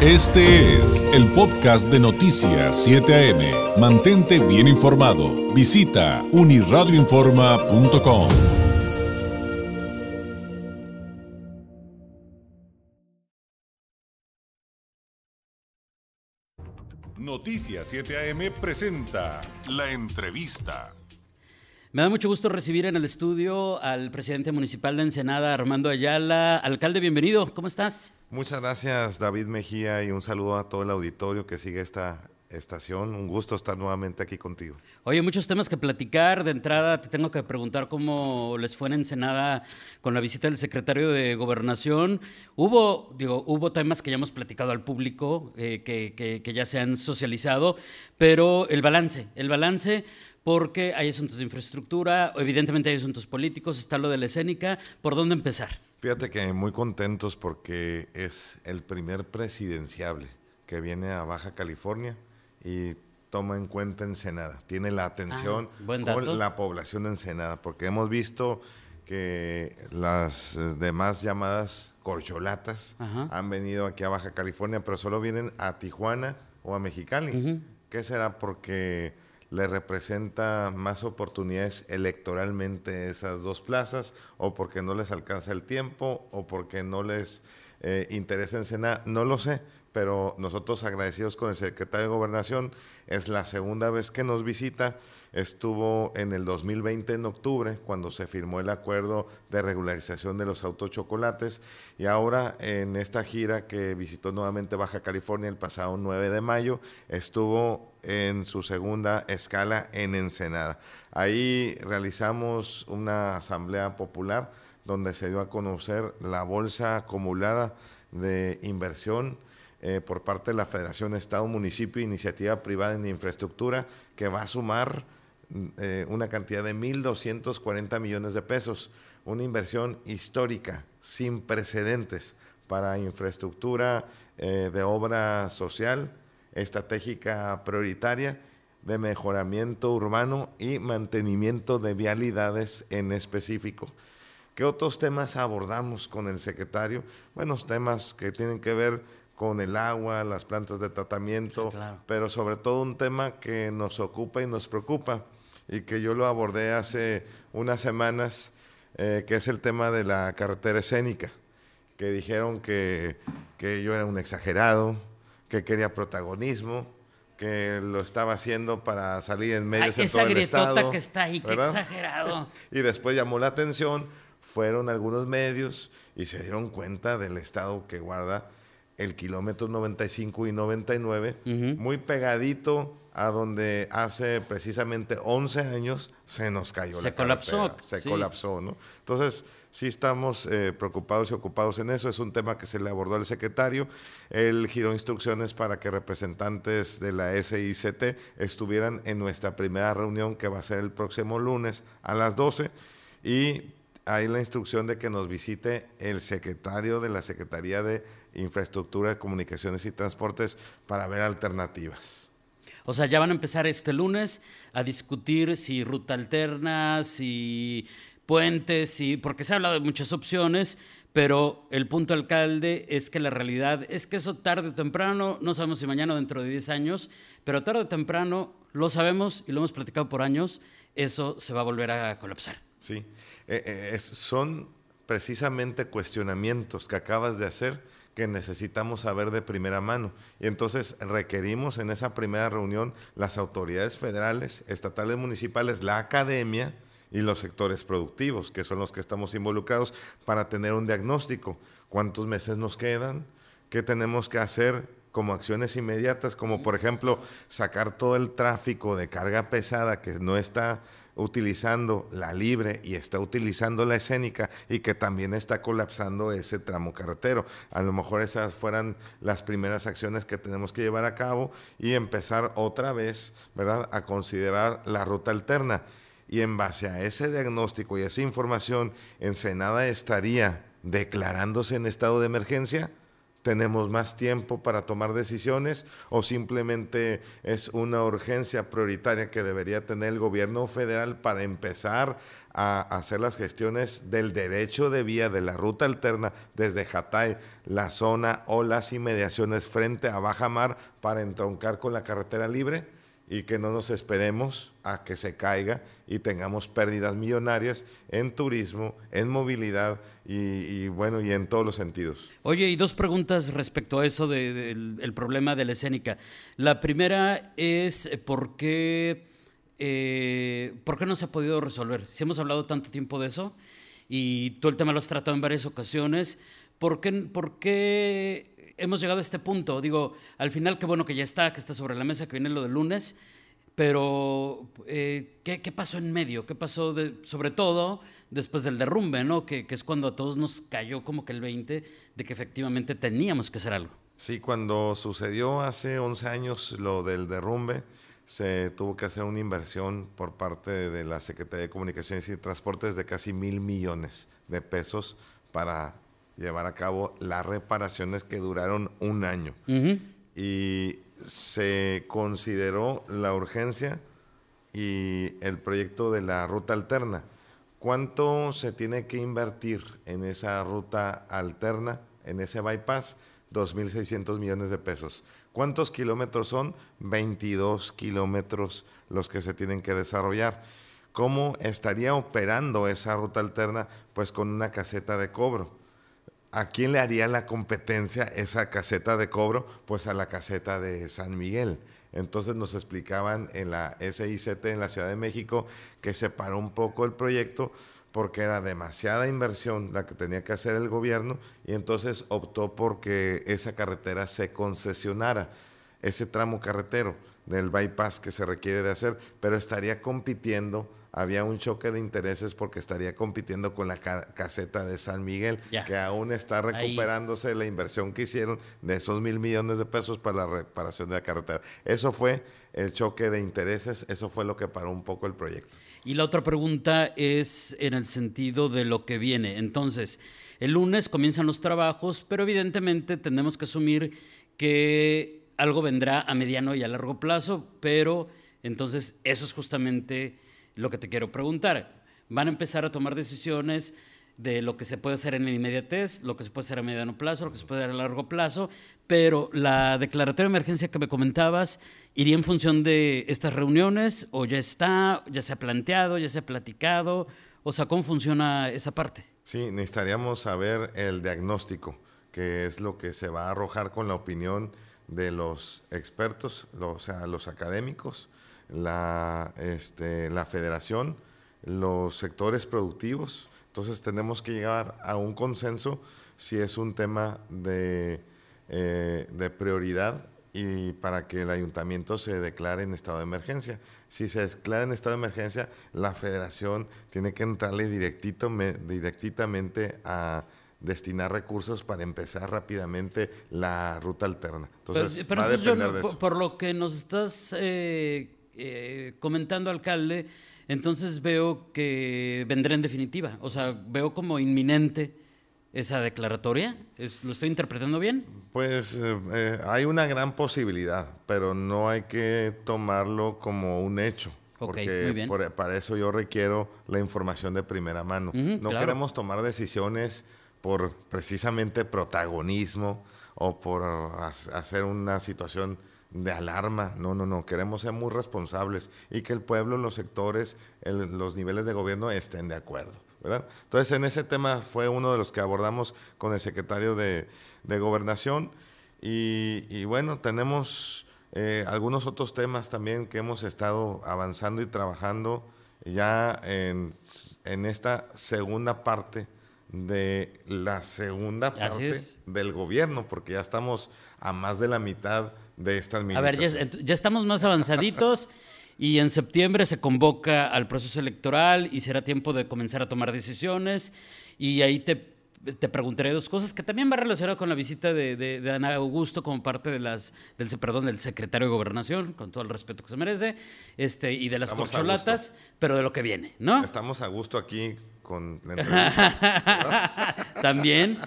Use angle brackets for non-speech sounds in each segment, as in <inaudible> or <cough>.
Este es el podcast de Noticias 7 AM. Mantente bien informado. Visita uniradioinforma.com. Noticias 7 AM presenta la entrevista. Me da mucho gusto recibir en el estudio al presidente municipal de Ensenada, Armando Ayala. Alcalde, bienvenido. ¿Cómo estás? Muchas gracias, David Mejía, y un saludo a todo el auditorio que sigue esta estación. Un gusto estar nuevamente aquí contigo. Oye, muchos temas que platicar. De entrada, te tengo que preguntar cómo les fue en Ensenada con la visita del secretario de Gobernación. Hubo, digo, hubo temas que ya hemos platicado al público, eh, que, que ya se han socializado, pero el balance, el balance porque hay asuntos de infraestructura, evidentemente hay asuntos políticos, está lo de la escénica. ¿Por dónde empezar? Fíjate que muy contentos porque es el primer presidenciable que viene a Baja California y toma en cuenta Ensenada. Tiene la atención ah, con la población de Ensenada, porque hemos visto que las demás llamadas corcholatas han venido aquí a Baja California, pero solo vienen a Tijuana o a Mexicali. ¿Qué será? Porque le representa más oportunidades electoralmente esas dos plazas, o porque no les alcanza el tiempo, o porque no les eh, interesa Ensenada, no lo sé, pero nosotros agradecidos con el secretario de Gobernación, es la segunda vez que nos visita, estuvo en el 2020 en octubre, cuando se firmó el acuerdo de regularización de los autos chocolates, y ahora en esta gira que visitó nuevamente Baja California el pasado 9 de mayo, estuvo en su segunda escala en Ensenada. Ahí realizamos una asamblea popular donde se dio a conocer la bolsa acumulada de inversión eh, por parte de la Federación Estado, Municipio Iniciativa Privada en Infraestructura, que va a sumar eh, una cantidad de 1.240 millones de pesos, una inversión histórica, sin precedentes para infraestructura eh, de obra social, estratégica prioritaria de mejoramiento urbano y mantenimiento de vialidades en específico. ¿Qué otros temas abordamos con el secretario? Buenos temas que tienen que ver con el agua, las plantas de tratamiento, pero sobre todo un tema que nos ocupa y nos preocupa y que yo lo abordé hace unas semanas, eh, que es el tema de la carretera escénica, que dijeron que, que yo era un exagerado, que quería protagonismo, que lo estaba haciendo para salir en medios Ay, en todo el estado. que está ahí, qué exagerado. <laughs> y después llamó la atención, fueron algunos medios y se dieron cuenta del estado que guarda el kilómetro 95 y 99, muy pegadito a donde hace precisamente 11 años se nos cayó se la colapsó, se colapsó, ¿no? Entonces, sí estamos eh, preocupados y ocupados en eso. Es un tema que se le abordó al secretario. Él giró instrucciones para que representantes de la SICT estuvieran en nuestra primera reunión que va a ser el próximo lunes a las 12 y hay la instrucción de que nos visite el secretario de la Secretaría de Infraestructura, Comunicaciones y Transportes para ver alternativas. O sea, ya van a empezar este lunes a discutir si ruta alterna, si puentes, y porque se ha hablado de muchas opciones, pero el punto alcalde es que la realidad es que eso tarde o temprano, no sabemos si mañana o dentro de 10 años, pero tarde o temprano lo sabemos y lo hemos platicado por años, eso se va a volver a colapsar. Sí, eh, eh, son precisamente cuestionamientos que acabas de hacer que necesitamos saber de primera mano. Y entonces requerimos en esa primera reunión las autoridades federales, estatales, municipales, la academia, y los sectores productivos, que son los que estamos involucrados, para tener un diagnóstico. ¿Cuántos meses nos quedan? ¿Qué tenemos que hacer como acciones inmediatas? Como por ejemplo sacar todo el tráfico de carga pesada que no está utilizando la libre y está utilizando la escénica y que también está colapsando ese tramo carretero. A lo mejor esas fueran las primeras acciones que tenemos que llevar a cabo y empezar otra vez, ¿verdad?, a considerar la ruta alterna y en base a ese diagnóstico y esa información, Ensenada estaría declarándose en estado de emergencia, tenemos más tiempo para tomar decisiones o simplemente es una urgencia prioritaria que debería tener el gobierno federal para empezar a hacer las gestiones del derecho de vía de la ruta alterna desde Jatay, la zona o las inmediaciones frente a Baja Mar para entroncar con la carretera libre y que no nos esperemos a que se caiga y tengamos pérdidas millonarias en turismo, en movilidad y, bueno, y en todos los sentidos. Oye, y dos preguntas respecto a eso del problema de la escénica. La primera es por qué, eh, por qué no se ha podido resolver. Si hemos hablado tanto tiempo de eso y tú el tema lo has tratado en varias ocasiones, ¿por qué, por qué hemos llegado a este punto. Digo, al final, qué bueno que ya está, que está sobre la mesa, que viene lo del lunes, pero eh, ¿qué, pasó en medio? ¿Qué pasó sobre todo después del derrumbe, ¿no? Que, es cuando a todos nos cayó como que el 20 de que efectivamente teníamos que hacer algo. Sí, cuando sucedió hace 11 años lo del derrumbe, se tuvo que hacer una inversión por parte de la Secretaría de Comunicaciones y Transportes de casi mil millones de pesos para llevar a cabo las reparaciones que duraron un año. Y se consideró la urgencia y el proyecto de la ruta alterna. ¿Cuánto se tiene que invertir en esa ruta alterna, en ese bypass? 2.600 millones de pesos. ¿Cuántos kilómetros son? 22 kilómetros los que se tienen que desarrollar. ¿Cómo estaría operando esa ruta alterna? Pues con una caseta de cobro. ¿A quién le haría la competencia esa caseta de cobro? Pues a la caseta de San Miguel. Entonces nos explicaban en la SICT en la Ciudad de México que se paró un poco el proyecto porque era demasiada inversión la que tenía que hacer el gobierno y entonces optó porque esa carretera se concesionara, ese tramo carretero del bypass que se requiere de hacer, pero estaría compitiendo había un choque de intereses porque estaría compitiendo con la caseta de San Miguel, que aún está recuperándose la inversión que hicieron de esos mil millones de pesos para la reparación de la carretera. Eso fue el choque de intereses, eso fue lo que paró un poco el proyecto. Y la otra pregunta es en el sentido de lo que viene. Entonces, el lunes comienzan los trabajos, pero evidentemente tenemos que asumir que algo vendrá a mediano y a largo plazo, pero entonces eso es justamente lo que te quiero preguntar. Van a empezar a tomar decisiones de lo que se puede hacer en la inmediatez, lo que se puede hacer a mediano plazo, lo que se puede hacer a largo plazo, pero la declaratoria de emergencia que me comentabas iría en función de estas reuniones o ya está, ya se ha planteado, ya se ha platicado, o sea, ¿cómo funciona esa parte? Sí, necesitaríamos saber el diagnóstico, que es lo que se va a arrojar con la opinión de los expertos, o sea, los académicos, la, este, la federación, los sectores productivos. Entonces tenemos que llegar a un consenso si es un tema de, eh, de prioridad y para que el ayuntamiento se declare en estado de emergencia. Si se declara en estado de emergencia, la federación tiene que entrarle directito, directitamente a destinar recursos para empezar rápidamente la ruta alterna. Entonces, pero, va a depender de eso. Por, lo que nos estás eh, eh, comentando, alcalde, entonces veo que vendrá en definitiva. O sea, veo como inminente esa declaratoria. ¿Lo estoy interpretando bien? Pues eh, eh, hay una gran posibilidad, pero no hay que tomarlo como un hecho. porque para eso yo requiero la información de primera mano. no queremos tomar decisiones por precisamente protagonismo o por hacer una situación de alarma. No, no, no. Queremos ser muy responsables y que el pueblo, los sectores, los niveles de gobierno estén de acuerdo. ¿verdad? Entonces, en ese tema fue uno de los que abordamos con el secretario de, Gobernación. Y, bueno, tenemos eh, algunos otros temas también que hemos estado avanzando y trabajando ya en, en esta segunda parte de la segunda parte del gobierno, porque ya estamos a más de la mitad de esta administración. A ver, ya, estamos más avanzaditos <laughs> y en septiembre se convoca al proceso electoral y será tiempo de comenzar a tomar decisiones y ahí te, te preguntaré dos cosas que también va relacionado con la visita de, de, Ana Augusto como parte de las, del, perdón, del secretario de Gobernación, con todo el respeto que se merece, este, y de las corcholatas, pero de lo que viene, ¿no? Estamos a gusto aquí con la <laughs> También.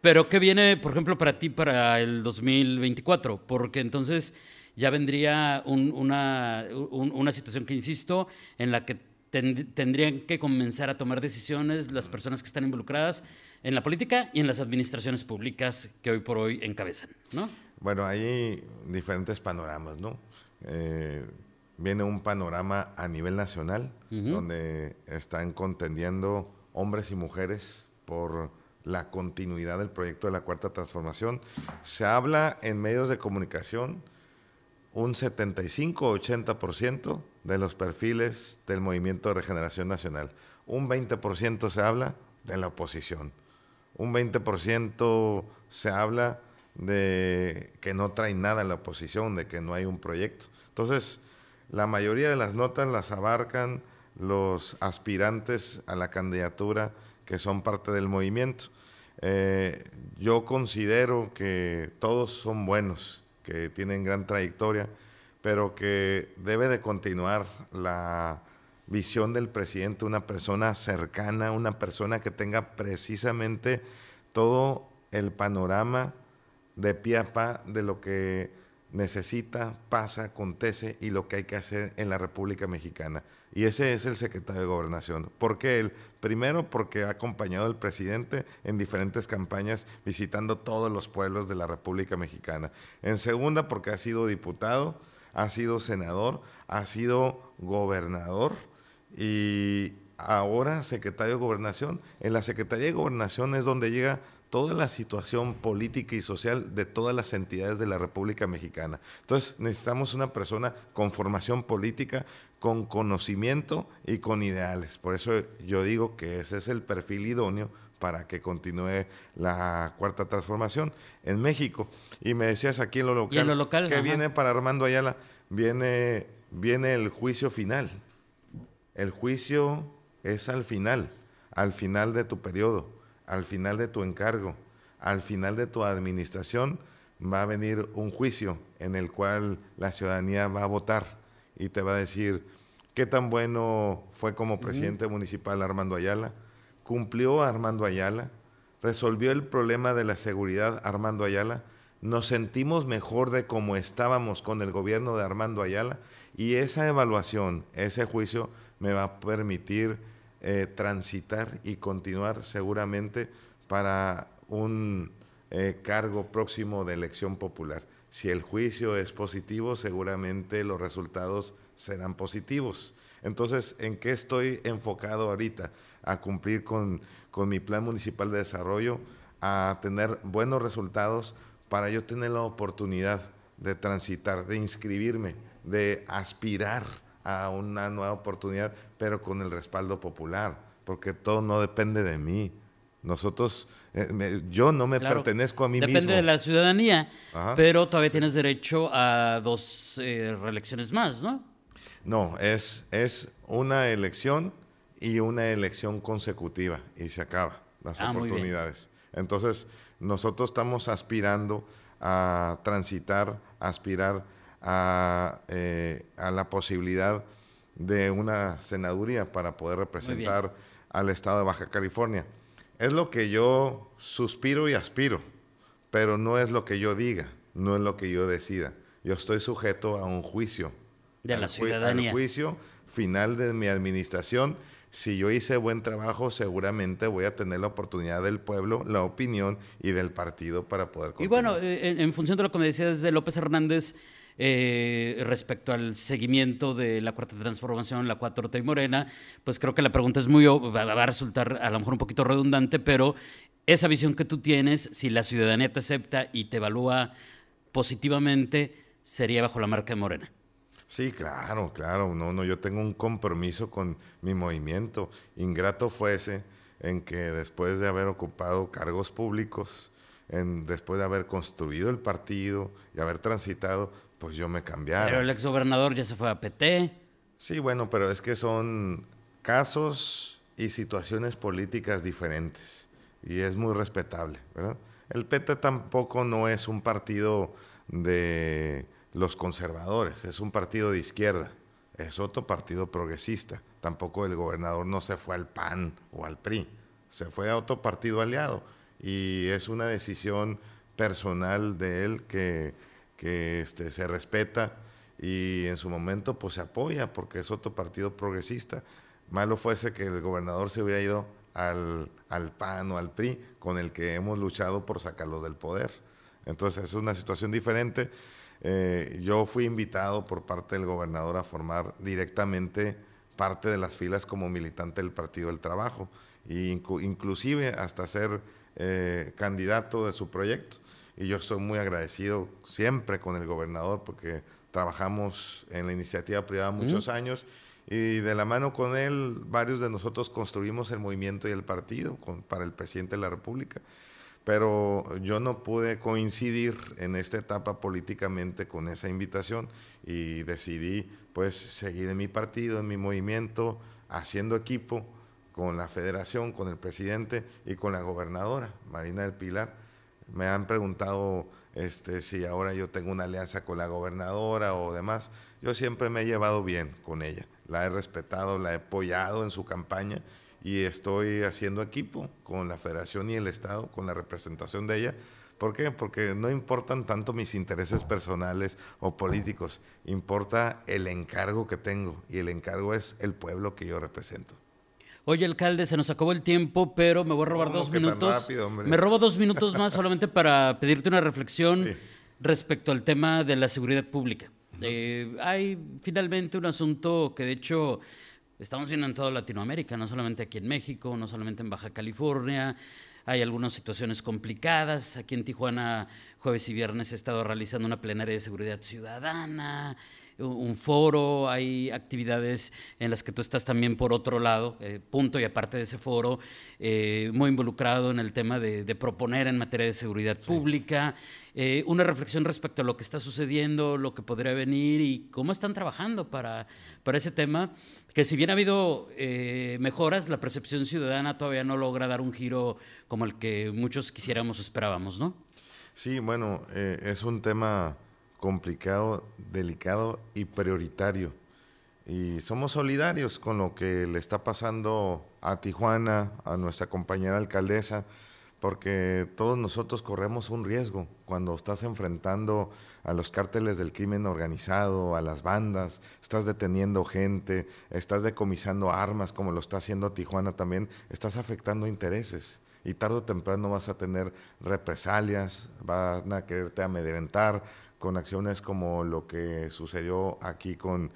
Pero ¿qué viene, por ejemplo, para ti para el 2024? Porque entonces ya vendría una, una situación que, insisto, en la que tendrían que comenzar a tomar decisiones las personas que están involucradas en la política y en las administraciones públicas que hoy por hoy encabezan, ¿no? Bueno, hay diferentes panoramas, ¿no? Eh, viene un panorama a nivel nacional, donde están contendiendo hombres y mujeres por la continuidad del proyecto de la Cuarta Transformación. Se habla en medios de comunicación un 75-80% de los perfiles del Movimiento de Regeneración Nacional. Un 20% se habla de la oposición. Un 20% se habla de que no trae nada en la oposición, de que no hay un proyecto. Entonces, la mayoría de las notas las abarcan los aspirantes a la candidatura que son parte del movimiento. Eh, yo considero que todos son buenos, que tienen gran trayectoria, pero que debe de continuar la visión del presidente, una persona cercana, una persona que tenga precisamente todo el panorama de pie a pa de lo que necesita, pasa, acontece y lo que hay que hacer en la República Mexicana. Y ese es el secretario de Gobernación. ¿Por qué él? Primero porque ha acompañado al presidente en diferentes campañas visitando todos los pueblos de la República Mexicana. En segunda porque ha sido diputado, ha sido senador, ha sido gobernador y ahora secretario de Gobernación. En la Secretaría de Gobernación es donde llega toda la situación política y social de todas las entidades de la República Mexicana. Entonces necesitamos una persona con formación política, con conocimiento y con ideales. Por eso yo digo que ese es el perfil idóneo para que continúe la cuarta transformación en México. Y me decías aquí en lo local, lo local que viene para Armando Ayala, viene, viene el juicio final. El juicio es al final, al final de tu periodo al final de tu encargo, al final de tu administración, va a venir un juicio en el cual la ciudadanía va a votar y te va a decir qué tan bueno fue como presidente municipal Armando Ayala, cumplió Armando Ayala, resolvió el problema de la seguridad Armando Ayala, nos sentimos mejor de cómo estábamos con el gobierno de Armando Ayala y esa evaluación, ese juicio me va a permitir eh, transitar y continuar seguramente para un eh, cargo próximo de elección popular. Si el juicio es positivo, seguramente los resultados serán positivos. Entonces, ¿en qué estoy enfocado ahorita? A cumplir con, con mi plan municipal de desarrollo, a tener buenos resultados para yo tener la oportunidad de transitar, de inscribirme, de aspirar a una nueva oportunidad, pero con el respaldo popular, porque todo no depende de mí. Nosotros, eh, yo no me pertenezco a mí mismo. Depende de la ciudadanía, pero todavía tienes derecho a dos eh, reelecciones más, ¿no? No, es, es una elección y una elección consecutiva y se acaba las ah, oportunidades. Entonces, nosotros estamos aspirando a transitar, aspirar eh, a, la posibilidad de una senaduría para poder representar al estado de Baja California. Es lo que yo suspiro y aspiro, pero no es lo que yo diga, no es lo que yo decida. Yo estoy sujeto a un juicio. De la ciudadanía. Al juicio final de mi administración. Si yo hice buen trabajo, seguramente voy a tener la oportunidad del pueblo, la opinión y del partido para poder continuar. Y bueno, eh, en, en función de lo que me decías de López Hernández, eh, respecto al seguimiento de la cuarta transformación, la 4T y Morena, pues creo que la pregunta es muy, va a resultar a lo mejor un poquito redundante, pero esa visión que tú tienes, si la ciudadanía te acepta y te evalúa positivamente, sería bajo la marca de Morena. Sí, claro, claro. No, no, yo tengo un compromiso con mi movimiento. Ingrato fuese en que después de haber ocupado cargos públicos, en, después de haber construido el partido y haber transitado, pues yo me cambiara. Pero el exgobernador ya se fue a PT. Sí, bueno, pero es que son casos y situaciones políticas diferentes y es muy respetable, ¿verdad? El PT tampoco no es un partido de los conservadores, es un partido de izquierda, es otro partido progresista. Tampoco el gobernador no se fue al PAN o al PRI, se fue a otro partido aliado y es una decisión personal de él que, que este, se respeta y en su momento pues se apoya porque es otro partido progresista. Malo fuese que el gobernador se hubiera ido al, al PAN o al PRI con el que hemos luchado por sacarlo del poder. Entonces es una situación diferente. Eh, yo fui invitado por parte del gobernador a formar directamente parte de las filas como militante del Partido del Trabajo e inclusive hasta ser eh, candidato de su proyecto. Y yo estoy muy agradecido siempre con el gobernador porque trabajamos en la iniciativa privada muchos años y de la mano con él varios de nosotros construimos el movimiento y el partido para el presidente de la República pero yo no pude coincidir en esta etapa políticamente con esa invitación y decidí pues seguir en mi partido, en mi movimiento, haciendo equipo con la federación, con el presidente y con la gobernadora, Marina del Pilar. Me han preguntado este, si ahora yo tengo una alianza con la gobernadora o demás. Yo siempre me he llevado bien con ella, la he respetado, la he apoyado en su campaña y estoy haciendo equipo con la federación y el Estado, con la representación de ella. ¿Por qué? Porque no importan tanto mis intereses personales o políticos, importa el encargo que tengo y el encargo es el pueblo que yo represento. Oye, alcalde, se nos acabó el tiempo, pero me voy a robar dos minutos. me robo dos minutos más solamente para pedirte una reflexión respecto al tema de la seguridad pública. Eh, hay finalmente un asunto que de hecho estamos viendo en toda Latinoamérica, no solamente aquí en México, no solamente en Baja California. Hay algunas situaciones complicadas. Aquí en Tijuana, jueves y viernes, he estado realizando una plenaria de seguridad ciudadana, un foro, hay actividades en las que tú estás también por otro lado, eh, punto y aparte de ese foro, eh, muy involucrado en el tema de, proponer en materia de seguridad pública, eh, una reflexión respecto a lo que está sucediendo, lo que podría venir y cómo están trabajando para, para ese tema que si bien ha habido mejoras, la percepción ciudadana todavía no logra dar un giro como el que muchos quisiéramos o esperábamos, ¿no? Sí, bueno, es un tema complicado, delicado y prioritario. Y somos solidarios con lo que le está pasando a Tijuana, a nuestra compañera alcaldesa, porque todos nosotros corremos un riesgo cuando estás enfrentando a los cárteles del crimen organizado, a las bandas, estás deteniendo gente, estás decomisando armas como lo está haciendo Tijuana también, estás afectando intereses y tarde o temprano vas a tener represalias, van a quererte amedrentar con acciones como lo que sucedió aquí con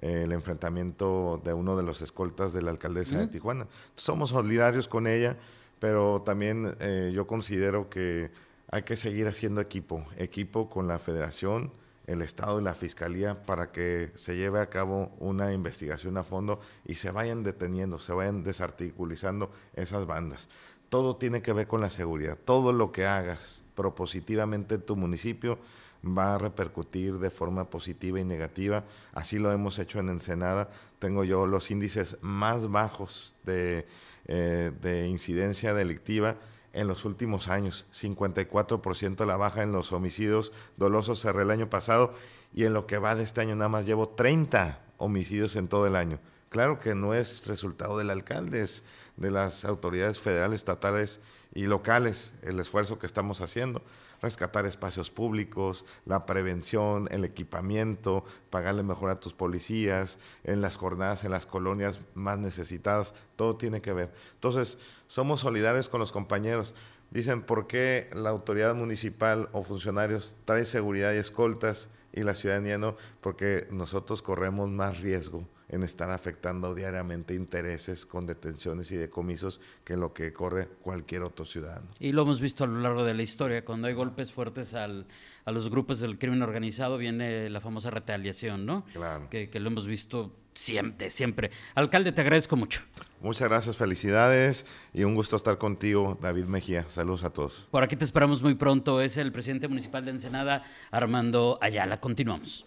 eh, el enfrentamiento de uno de los escoltas de la alcaldesa de Tijuana. Somos solidarios con ella pero también eh, yo considero que hay que seguir haciendo equipo, equipo con la federación, el Estado y la Fiscalía para que se lleve a cabo una investigación a fondo y se vayan deteniendo, se vayan desarticulizando esas bandas. Todo tiene que ver con la seguridad. Todo lo que hagas propositivamente en tu municipio va a repercutir de forma positiva y negativa. Así lo hemos hecho en Ensenada. Tengo yo los índices más bajos de eh, de incidencia delictiva en los últimos años. 54% la baja en los homicidios dolosos cerré el año pasado y en lo que va de este año nada más llevo 30 homicidios en todo el año. Claro que no es resultado del alcalde, es de las autoridades federales, estatales y locales el esfuerzo que estamos haciendo rescatar espacios públicos, la prevención, el equipamiento, pagarle mejor a tus policías, en las jornadas, en las colonias más necesitadas, todo tiene que ver. Entonces, somos solidarios con los compañeros. Dicen, ¿por qué la autoridad municipal o funcionarios trae seguridad y escoltas y la ciudadanía no? Porque nosotros corremos más riesgo en estar afectando diariamente intereses con detenciones y decomisos que lo que corre cualquier otro ciudadano. Y lo hemos visto a lo largo de la historia, cuando hay golpes fuertes al, a los grupos del crimen organizado viene la famosa retaliación, ¿no? Claro. Que, que lo hemos visto siempre, siempre. Alcalde, te agradezco mucho. Muchas gracias, felicidades y un gusto estar contigo, David Mejía. Saludos a todos. Por aquí te esperamos muy pronto. Es el presidente municipal de Ensenada, Armando Ayala. Continuamos.